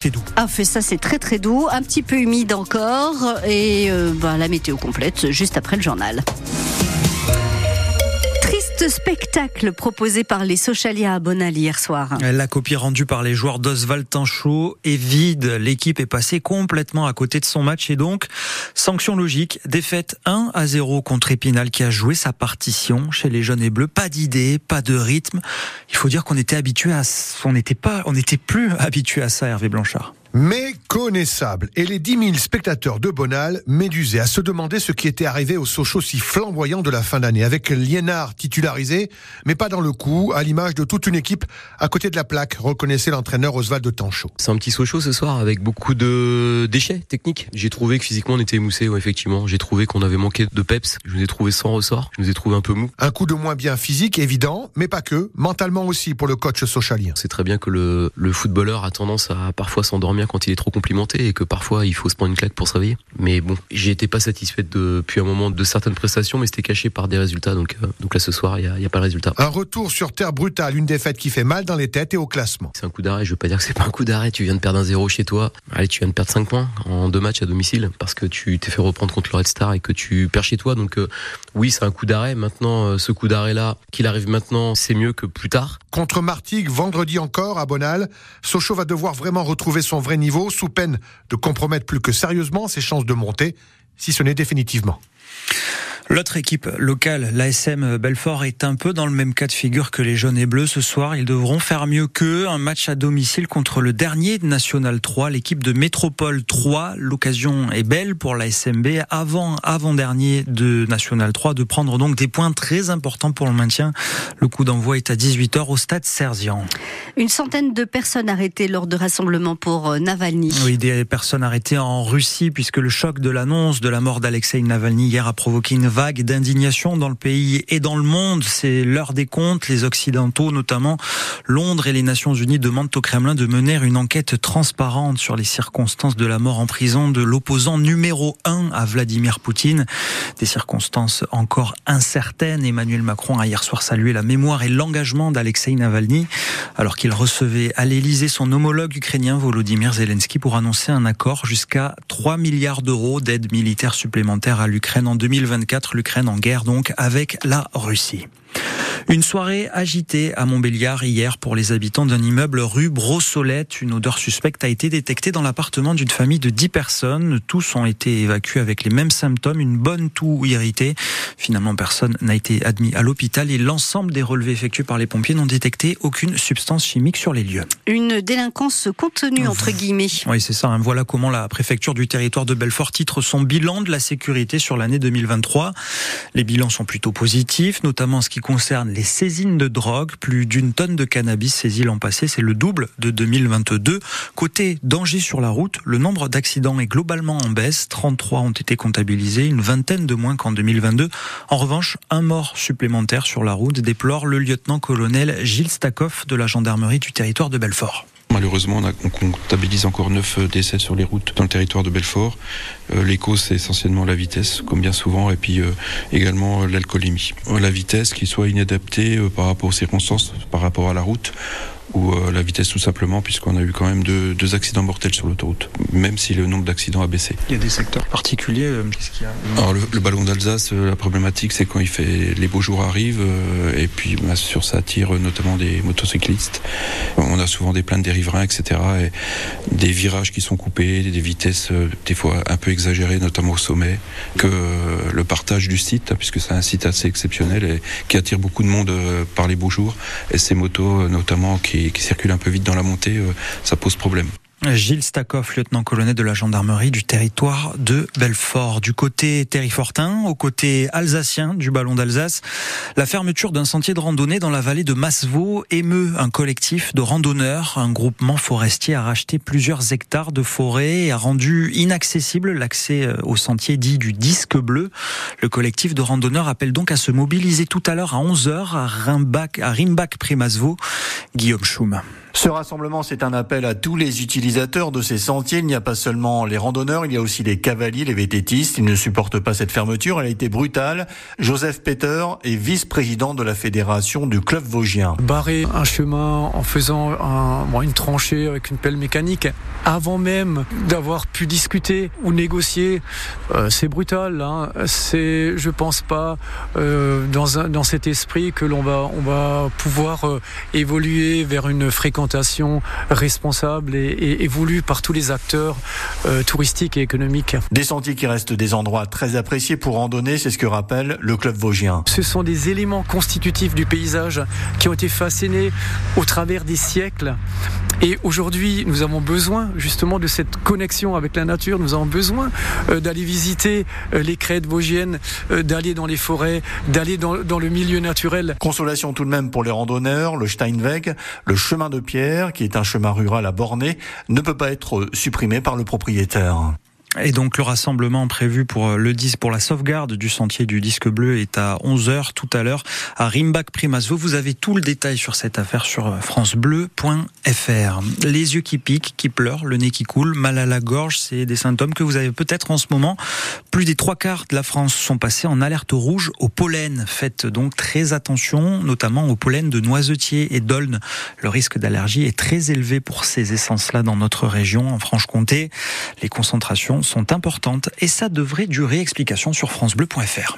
C'est doux. Ah, fait ça, c'est très très doux, un petit peu humide encore, et euh, bah, la météo complète juste après le journal. Spectacle proposé par les Sochalia à hier soir. La copie rendue par les joueurs d'Oswald Tanchot est vide. L'équipe est passée complètement à côté de son match et donc, sanction logique, défaite 1 à 0 contre Épinal qui a joué sa partition chez les jaunes et bleus. Pas d'idée, pas de rythme. Il faut dire qu'on était habitué à, on n'était pas, on n'était plus habitué à ça, Hervé Blanchard méconnaissable. Et les 10 000 spectateurs de Bonal médusaient à se demander ce qui était arrivé au Sochaux si flamboyant de la fin d'année, avec Liénard titularisé, mais pas dans le coup, à l'image de toute une équipe à côté de la plaque, reconnaissait l'entraîneur Oswald de Tanchot. C'est un petit Sochaux ce soir avec beaucoup de déchets techniques. J'ai trouvé que physiquement on était émoussé, ouais, effectivement. J'ai trouvé qu'on avait manqué de peps. Je nous ai trouvé sans ressort. Je nous ai trouvé un peu mou. Un coup de moins bien physique, évident, mais pas que, mentalement aussi pour le coach socialien. C'est très bien que le, le footballeur a tendance à parfois s'endormir quand il est trop complimenté et que parfois il faut se prendre une claque pour se réveiller. Mais bon, j'ai été pas satisfait depuis un moment de certaines prestations, mais c'était caché par des résultats. Donc, euh, donc là ce soir, il n'y a, pas de résultat. Un retour sur terre brutale, une défaite qui fait mal dans les têtes et au classement. C'est un coup d'arrêt. Je veux pas dire que c'est pas un coup d'arrêt. Tu viens de perdre un zéro chez toi. Allez, tu viens de perdre 5 points en deux matchs à domicile parce que tu t'es fait reprendre contre le Red Star et que tu perds chez toi. Donc euh, oui, c'est un coup d'arrêt. Maintenant, euh, ce coup d'arrêt là, qu'il arrive maintenant, c'est mieux que plus tard. Contre Martigues, vendredi encore à Bonal, Sochaux va devoir vraiment retrouver son niveau sous peine de compromettre plus que sérieusement ses chances de monter, si ce n'est définitivement. L'autre équipe locale, l'ASM Belfort, est un peu dans le même cas de figure que les jaunes et bleus ce soir. Ils devront faire mieux qu'eux. Un match à domicile contre le dernier de National 3, l'équipe de Métropole 3. L'occasion est belle pour l'ASMB avant, avant-dernier de National 3 de prendre donc des points très importants pour le maintien. Le coup d'envoi est à 18h au stade Serzian. Une centaine de personnes arrêtées lors de rassemblements pour euh, Navalny. Oui, des personnes arrêtées en Russie puisque le choc de l'annonce de la mort d'Alexei Navalny hier a provoqué une vague d'indignation dans le pays et dans le monde. C'est l'heure des comptes. Les Occidentaux, notamment Londres et les Nations Unies, demandent au Kremlin de mener une enquête transparente sur les circonstances de la mort en prison de l'opposant numéro un à Vladimir Poutine. Des circonstances encore incertaines. Emmanuel Macron a hier soir salué la mémoire et l'engagement d'Alexei Navalny alors qu'il recevait à l'Elysée son homologue ukrainien Volodymyr Zelensky pour annoncer un accord jusqu'à 3 milliards d'euros d'aide militaire supplémentaire à l'Ukraine en 2024 l'Ukraine en guerre donc avec la Russie. Une soirée agitée à Montbéliard hier pour les habitants d'un immeuble rue Brossolette. Une odeur suspecte a été détectée dans l'appartement d'une famille de 10 personnes. Tous ont été évacués avec les mêmes symptômes, une bonne toux irritée. Finalement, personne n'a été admis à l'hôpital et l'ensemble des relevés effectués par les pompiers n'ont détecté aucune substance chimique sur les lieux. Une délinquance contenue, entre guillemets. Oui, c'est ça. Hein. Voilà comment la préfecture du territoire de Belfort titre son bilan de la sécurité sur l'année 2023. Les bilans sont plutôt positifs, notamment en ce qui concerne les saisines de drogue. Plus d'une tonne de cannabis saisies l'an passé, c'est le double de 2022. Côté danger sur la route, le nombre d'accidents est globalement en baisse. 33 ont été comptabilisés, une vingtaine de moins qu'en 2022. En revanche, un mort supplémentaire sur la route déplore le lieutenant-colonel Gilles Stakoff de la gendarmerie du territoire de Belfort. Malheureusement, on, comptabilise encore 9 euh, décès sur les routes dans le territoire de Belfort. Euh, les c'est essentiellement la vitesse, comme bien souvent, et puis euh, également l'alcoolémie. La vitesse qui soit inadaptée par rapport aux circonstances, par rapport à la route, ou euh, la vitesse tout simplement, puisqu'on a eu quand même deux, deux accidents mortels sur l'autoroute, même si le nombre d'accidents a baissé. Il y a des secteurs particuliers euh, y a Alors le, le ballon d'Alsace, euh, la problématique c'est quand il fait les beaux jours arrivent, et puis bah, sur ça attire notamment des motocyclistes. On a souvent des plaintes des riverains, etc. Et des virages qui sont coupés, des vitesses des fois un peu exagérées, notamment au sommet, que le partage du site, puisque c'est un site assez exceptionnel et qui attire beaucoup de monde par les beaux jours, et ces motos notamment qui qui, circule un peu vite dans la montée, euh, ça pose problème. Gilles Stakoff, lieutenant-colonel de la gendarmerie du territoire de Belfort. Du côté terrifortin, au côté alsacien du ballon d'Alsace, la fermeture d'un sentier de randonnée dans la vallée de Massevaux émeut un collectif de randonneurs. Un groupement forestier a racheté plusieurs hectares de forêt et a rendu inaccessible l'accès euh, au sentier dit du disque bleu. Le collectif de randonneurs appelle donc à se mobiliser tout à l'heure à 11h à Rimbach, à Rimbach près Guillaume Schum. Ce rassemblement, c'est un appel à tous les utilisateurs de ces sentiers. Il n'y a pas seulement les randonneurs, il y a aussi les cavaliers, les vététistes. Ils ne supportent pas cette fermeture. Elle a été brutale. Joseph Peter est vice-président de la fédération du club vosgien. Barrer un chemin en faisant un, une tranchée avec une pelle mécanique avant même d'avoir pu discuter ou négocier, euh, c'est brutal. Hein. C'est, je pense pas, euh, dans, dans cet esprit que l'on va, on va pouvoir euh, évoluer vers une fréquentation responsable et, et, voulue par tous les acteurs euh, touristiques et économiques. Des sentiers qui restent des endroits très appréciés pour randonner, c'est ce que rappelle le club vosgien. Ce sont des éléments constitutifs du paysage qui ont été façonnés au travers des siècles et aujourd'hui, nous avons besoin justement de cette connexion avec la nature. Nous avons besoin euh, d'aller visiter euh, les crêtes vosgiennes, euh, d'aller dans les forêts, d'aller dans, dans, le milieu naturel. Consolation tout de même pour les randonneurs. Le Steinweg, le chemin de pierre, qui est un chemin rural à borner, ne peut pas être supprimé par le propriétaire. Et donc le rassemblement prévu pour euh, le 10 pour la sauvegarde du sentier du disque bleu est à 11h tout à l'heure à Rimbach Primas. Vous avez tout le détail sur cette affaire sur euh, francebleu.fr. Les yeux qui piquent, qui pleurent, le nez qui coule, mal à la gorge, c'est des symptômes que vous avez peut-être en ce moment. Plus des trois quarts de la France sont passés en alerte rouge au pollen. Faites donc très attention, notamment au pollen de noisetier et d'aulne. Le risque d'allergie est très élevé pour ces essences-là dans notre région, en Franche-Comté. Les concentrations sont importantes et ça devrait durer. Explication sur francebleu.fr.